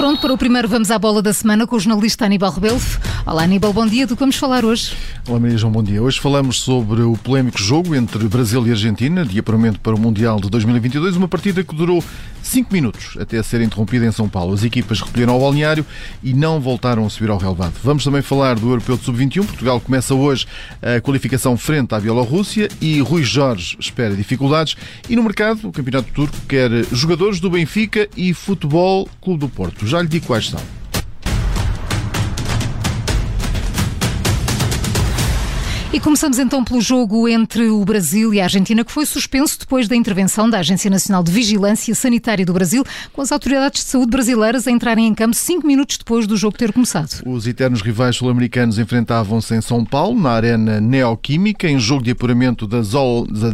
pronto para o primeiro Vamos à Bola da Semana com o jornalista Aníbal Rebelo. Olá Aníbal, bom dia. Do que vamos falar hoje? Olá Maria João, bom dia. Hoje falamos sobre o polémico jogo entre Brasil e Argentina, de para o Mundial de 2022, uma partida que durou 5 minutos até ser interrompida em São Paulo. As equipas recolheram ao balneário e não voltaram a subir ao relevado. Vamos também falar do Europeu de Sub-21. Portugal começa hoje a qualificação frente à Bielorrússia e Rui Jorge espera dificuldades. E no mercado, o Campeonato Turco quer jogadores do Benfica e Futebol Clube do Porto. Já lhe digo quais são. E começamos então pelo jogo entre o Brasil e a Argentina, que foi suspenso depois da intervenção da Agência Nacional de Vigilância Sanitária do Brasil, com as autoridades de saúde brasileiras a entrarem em campo cinco minutos depois do jogo ter começado. Os eternos rivais sul-americanos enfrentavam-se em São Paulo, na Arena Neoquímica, em jogo de apuramento da,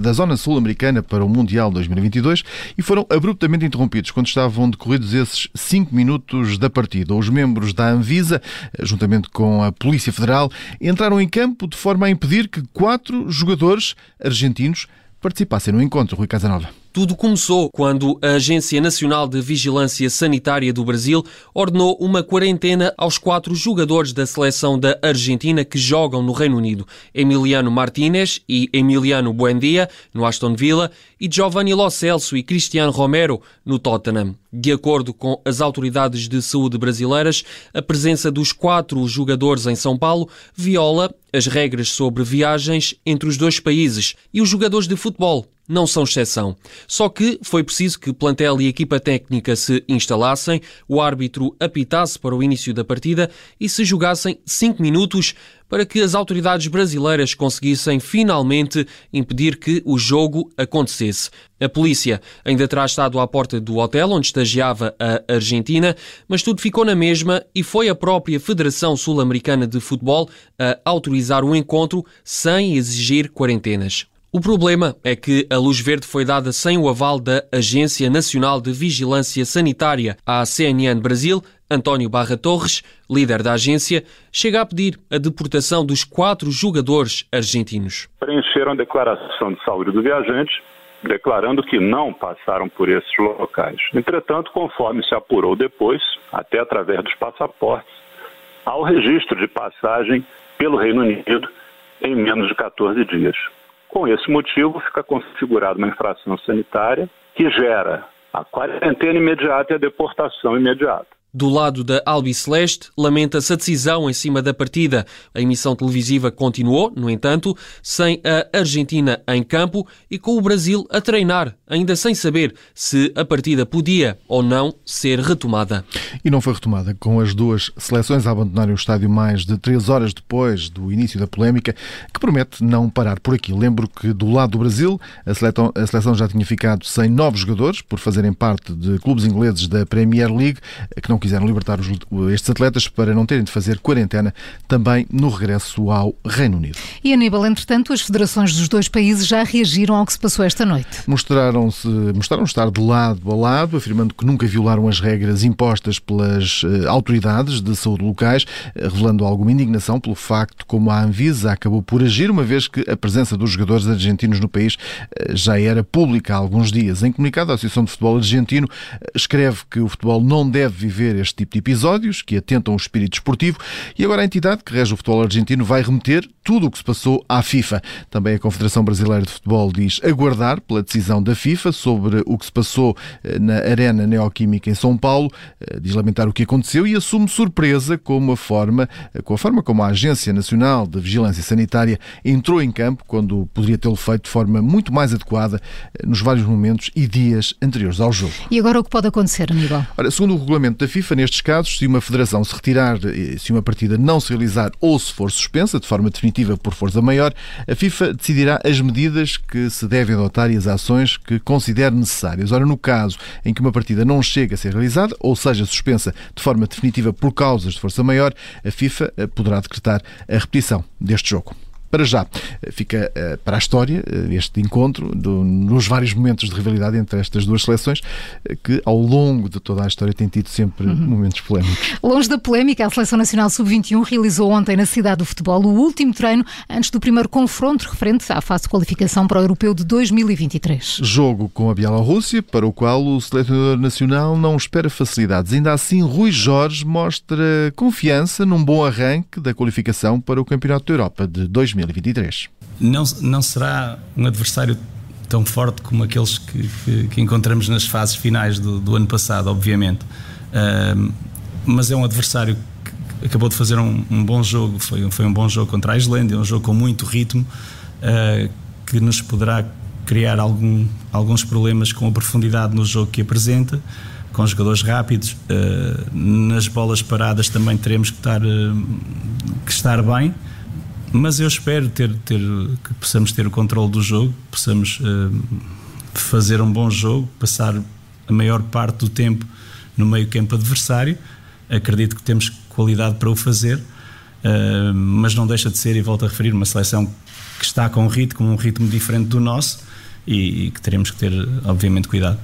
da Zona Sul-Americana para o Mundial 2022 e foram abruptamente interrompidos quando estavam decorridos esses cinco minutos da partida. Os membros da Anvisa, juntamente com a Polícia Federal, entraram em campo de forma a pedir que quatro jogadores argentinos participassem no encontro, Rui Casanova. Tudo começou quando a Agência Nacional de Vigilância Sanitária do Brasil ordenou uma quarentena aos quatro jogadores da seleção da Argentina que jogam no Reino Unido: Emiliano Martínez e Emiliano Buendia, no Aston Villa, e Giovanni Lo Celso e Cristiano Romero, no Tottenham. De acordo com as autoridades de saúde brasileiras, a presença dos quatro jogadores em São Paulo viola as regras sobre viagens entre os dois países e os jogadores de futebol não são exceção. Só que foi preciso que plantel e equipa técnica se instalassem, o árbitro apitasse para o início da partida e se jogassem cinco minutos para que as autoridades brasileiras conseguissem finalmente impedir que o jogo acontecesse. A polícia ainda terá estado à porta do hotel onde estagiava a Argentina, mas tudo ficou na mesma e foi a própria Federação Sul-Americana de Futebol a autorizar o encontro sem exigir quarentenas. O problema é que a luz verde foi dada sem o aval da Agência Nacional de Vigilância Sanitária, a CNN Brasil. António Barra Torres, líder da agência, chega a pedir a deportação dos quatro jogadores argentinos. Preencheram a declaração de saúde do viajante, declarando que não passaram por esses locais. Entretanto, conforme se apurou depois, até através dos passaportes, há o registro de passagem pelo Reino Unido em menos de 14 dias. Com esse motivo, fica configurada uma infração sanitária que gera a quarentena imediata e a deportação imediata. Do lado da Albiceleste, lamenta-se a decisão em cima da partida. A emissão televisiva continuou, no entanto, sem a Argentina em campo e com o Brasil a treinar, ainda sem saber se a partida podia ou não ser retomada. E não foi retomada, com as duas seleções a abandonarem o estádio mais de três horas depois do início da polémica, que promete não parar por aqui. Lembro que do lado do Brasil, a seleção, a seleção já tinha ficado sem novos jogadores por fazerem parte de clubes ingleses da Premier League, que não quiseram libertar os, estes atletas para não terem de fazer quarentena também no regresso ao Reino Unido. E Aníbal, entretanto, as federações dos dois países já reagiram ao que se passou esta noite. Mostraram-se, mostraram estar de lado a lado, afirmando que nunca violaram as regras impostas pelas uh, autoridades de saúde locais, uh, revelando alguma indignação pelo facto como a Anvisa acabou por agir, uma vez que a presença dos jogadores argentinos no país uh, já era pública há alguns dias. Em comunicado, a Associação de Futebol Argentino escreve que o futebol não deve viver este tipo de episódios que atentam o espírito esportivo e agora a entidade que rege o futebol argentino vai remeter tudo o que se passou à FIFA. Também a Confederação Brasileira de Futebol diz aguardar pela decisão da FIFA sobre o que se passou eh, na Arena Neoquímica em São Paulo, eh, diz lamentar o que aconteceu e assume surpresa com a forma, eh, com a forma como a Agência Nacional de Vigilância Sanitária entrou em campo quando poderia tê-lo feito de forma muito mais adequada nos vários momentos e dias anteriores ao jogo. E agora o que pode acontecer, Aníbal? Ora, segundo o regulamento da FIFA, nestes casos, se uma federação se retirar, se uma partida não se realizar ou se for suspensa de forma definitiva por força maior, a FIFA decidirá as medidas que se devem adotar e as ações que considere necessárias. Ora, no caso em que uma partida não chegue a ser realizada, ou seja, suspensa de forma definitiva por causas de força maior, a FIFA eh, poderá decretar a repetição deste jogo. Para já. Fica para a história este encontro, do, nos vários momentos de rivalidade entre estas duas seleções, que ao longo de toda a história tem tido sempre uhum. momentos polémicos. Longe da polémica, a Seleção Nacional Sub-21 realizou ontem na cidade do futebol o último treino antes do primeiro confronto referente à fase de qualificação para o Europeu de 2023. Jogo com a Bielorrússia, para o qual o selecionador nacional não espera facilidades. Ainda assim, Rui Jorge mostra confiança num bom arranque da qualificação para o Campeonato da Europa de 2023. Não, não será um adversário tão forte como aqueles que, que, que encontramos nas fases finais do, do ano passado, obviamente. Uh, mas é um adversário que acabou de fazer um, um, bom jogo, foi, foi um bom jogo contra a Islândia, um jogo com muito ritmo, uh, que nos poderá criar algum, alguns problemas com a profundidade no jogo que apresenta, com jogadores rápidos. Uh, nas bolas paradas também teremos que estar, uh, que estar bem, mas eu espero ter, ter, que possamos ter o controle do jogo, possamos fazer um bom jogo, passar a maior parte do tempo no meio campo adversário acredito que temos qualidade para o fazer, uh, mas não deixa de ser, e volto a referir, uma seleção que está com um ritmo, um ritmo diferente do nosso e, e que teremos que ter, obviamente, cuidado.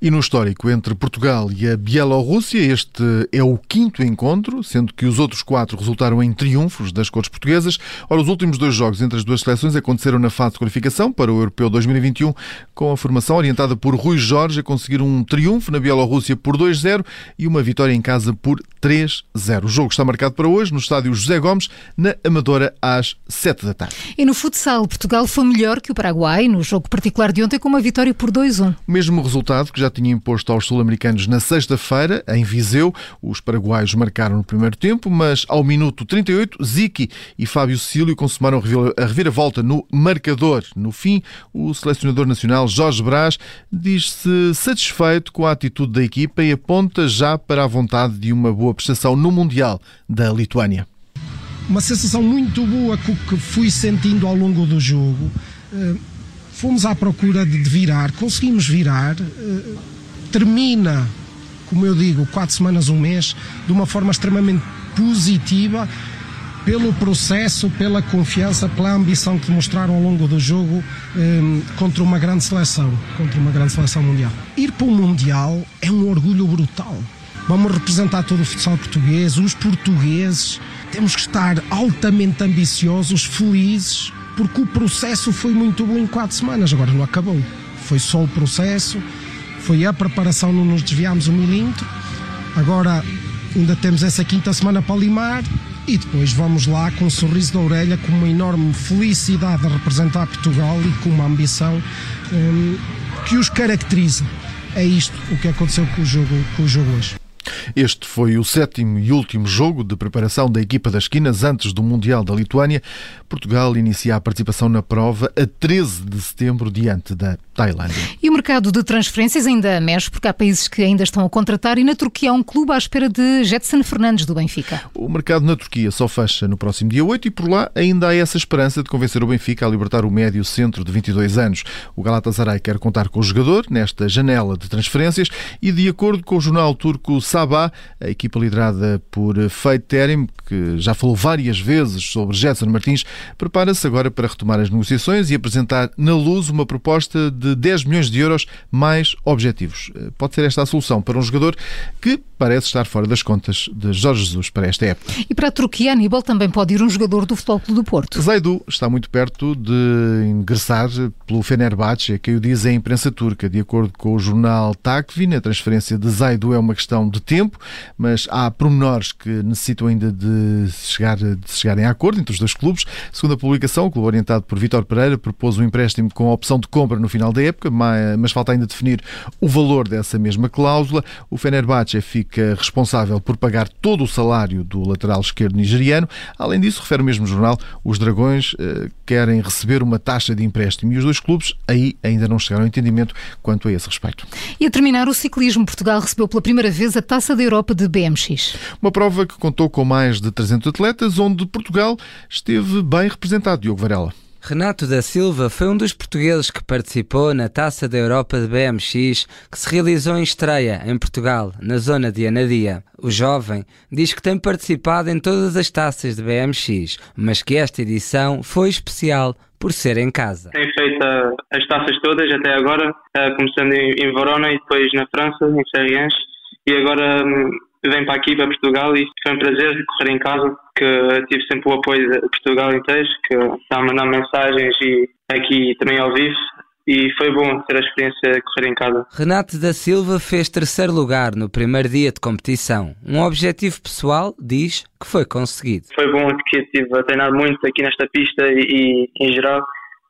E no histórico entre Portugal e a Bielorrússia, este é o quinto encontro, sendo que os outros quatro resultaram em triunfos das cores portuguesas. Ora, os últimos dois jogos entre as duas seleções aconteceram na fase de qualificação para o Europeu 2021, com a formação orientada por Rui Jorge a conseguir um triunfo na Bielorrússia por 2-0 e uma vitória em casa por 3-0. O jogo está marcado para hoje no estádio José Gomes, na Amadora, às 7 da tarde. E no futsal, Portugal foi melhor que o Paraguai no jogo particular de ontem com uma vitória por 2-1. O mesmo resultado que já tinha imposto aos sul-americanos na sexta-feira, em Viseu. Os paraguaios marcaram no primeiro tempo, mas ao minuto 38, Ziki e Fábio Cílio consumaram a reviravolta no marcador. No fim, o selecionador nacional Jorge Brás diz-se satisfeito com a atitude da equipa e aponta já para a vontade de uma boa prestação no Mundial da Lituânia. Uma sensação muito boa que fui sentindo ao longo do jogo eh, fomos à procura de, virar, conseguimos virar, eh, termina, como eu digo, quatro semanas, um mês, de uma forma extremamente positiva, pelo processo, pela confiança, pela ambição que demonstraram ao longo do jogo eh, contra uma grande seleção, contra uma grande seleção mundial. Ir para o Mundial é um orgulho brutal. Vamos representar todo o futsal português, os portugueses. Temos que estar altamente ambiciosos, felizes, porque o processo foi muito bom em quatro semanas, agora não acabou. Foi só o processo, foi a preparação, não nos desviámos um milímetro. Agora ainda temos essa quinta semana para limar e depois vamos lá com um sorriso da orelha, com uma enorme felicidade de representar Portugal e com uma ambição hum, que os caracteriza. É isto o que aconteceu com o jogo, com o jogo hoje. Este foi o sétimo e último jogo de preparação da equipa das esquinas antes do Mundial da Lituânia. Portugal inicia a participação na prova a 13 de setembro diante da Tailândia. E o mercado de transferências ainda mexe, porque há países que ainda estão a contratar e na Turquia há um clube à espera de Jetson Fernandes do Benfica. O mercado na Turquia só fecha no próximo dia 8 e por lá ainda há essa esperança de convencer o Benfica a libertar o médio centro de 22 anos. O Galatasaray quer contar com o jogador nesta janela de transferências e de acordo com o jornal turco Sabah, a equipa liderada por Feito Terim, que já falou várias vezes sobre Jetson Martins, prepara-se agora para retomar as negociações e apresentar na luz uma proposta de 10 milhões de euros mais objetivos. Eh, pode ser esta a solução para um jogador que parece estar fora das contas de Jorge Jesus para esta época. E para a Turquia, Aníbal, também pode ir um jogador do Futebol Clube do Porto. Zaidu está muito perto de ingressar pelo Fenerbahçe, que o diz a imprensa turca. De acordo com o jornal Takvin, a transferência de Zaidu é uma questão de tempo, mas há pormenores que necessitam ainda de, chegar, de chegarem a acordo entre os dois clubes. Segundo a publicação, o clube orientado por Vítor Pereira propôs um empréstimo com a opção de compra no final da época, mas falta ainda definir o valor dessa mesma cláusula. O Fenerbahçe fica responsável por pagar todo o salário do lateral esquerdo nigeriano. Além disso, refere o mesmo jornal, os Dragões eh, querem receber uma taxa de empréstimo e os dois clubes aí ainda não chegaram a entendimento quanto a esse respeito. E a terminar o ciclismo, Portugal recebeu pela primeira vez a Taça da Europa de BMX. Uma prova que contou com mais de 300 atletas, onde Portugal esteve bem representado, Diogo Varela. Renato da Silva foi um dos portugueses que participou na Taça da Europa de BMX que se realizou em estreia em Portugal, na zona de Anadia. O jovem diz que tem participado em todas as taças de BMX, mas que esta edição foi especial por ser em casa. Tenho feito as taças todas até agora, eh, começando em Verona e depois na França, em Serriens, e agora hum, venho para aqui, para Portugal, e foi um prazer correr em casa que tive sempre o apoio de Portugal inteiro, que está a mandar mensagens e aqui também ao vivo. E foi bom ter a experiência de correr em casa. Renato da Silva fez terceiro lugar no primeiro dia de competição. Um objetivo pessoal, diz, que foi conseguido. Foi bom porque estive a treinar muito aqui nesta pista e, e em geral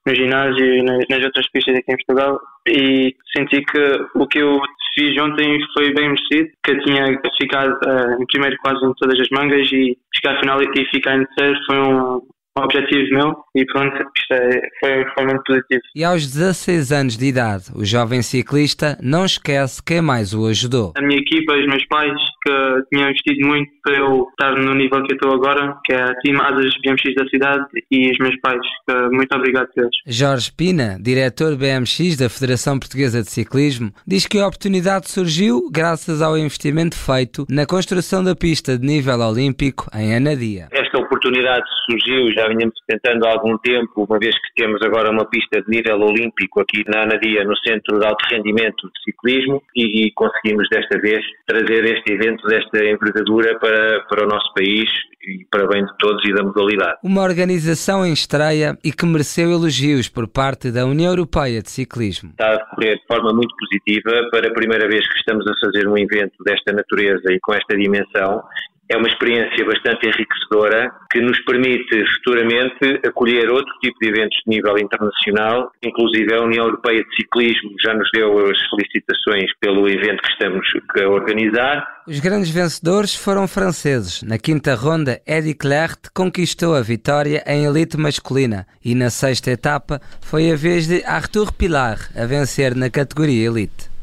no ginásio e nas outras pistas aqui em Portugal e senti que o que eu fiz ontem foi bem merecido, que eu tinha ficado uh, em primeiro quase em todas as mangas e chegar à final e ficar em terceiro foi um, um objetivo meu e pronto, é, foi, foi muito positivo. E aos 16 anos de idade, o jovem ciclista não esquece quem mais o ajudou. A minha equipa, os meus pais, que tinham investido muito para eu estar no nível que eu estou agora, que é a Team Asas BMX da cidade e os meus pais, que, muito obrigado a eles. Jorge Pina, diretor BMX da Federação Portuguesa de Ciclismo, diz que a oportunidade surgiu graças ao investimento feito na construção da pista de nível olímpico em Anadia. Esta oportunidade surgiu, já vinhamos tentando há algum tempo, uma vez que temos agora uma pista de nível olímpico aqui na Anadia, no Centro de Alto Rendimento de Ciclismo, e, e conseguimos desta vez trazer este evento desta envergadura para, para o nosso país e para bem de todos e da modalidade. Uma organização em estreia e que mereceu elogios por parte da União Europeia de Ciclismo. Está a decorrer de forma muito positiva para a primeira vez que estamos a fazer um evento desta natureza e com esta dimensão é uma experiência bastante enriquecedora que nos permite futuramente acolher outro tipo de eventos de nível internacional, inclusive a União Europeia de Ciclismo já nos deu as felicitações pelo evento que estamos a organizar. Os grandes vencedores foram franceses. Na quinta ronda, Eddy Clert conquistou a vitória em elite masculina e na sexta etapa foi a vez de Arthur Pilar a vencer na categoria elite.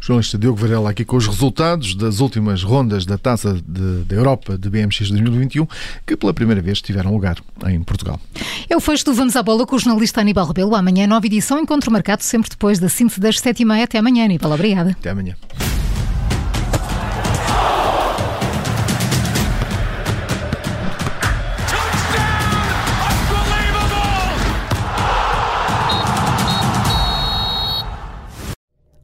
Jornalista Diogo Varela aqui com os resultados das últimas rondas da Taça da Europa de BMX 2021, que pela primeira vez tiveram lugar em Portugal. É o fecho do Vamos à Bola com o jornalista Aníbal Rebelo. Amanhã, nova edição, encontro marcado sempre depois da síntese das sete e meia. Até amanhã, Aníbal. Obrigada. Até amanhã.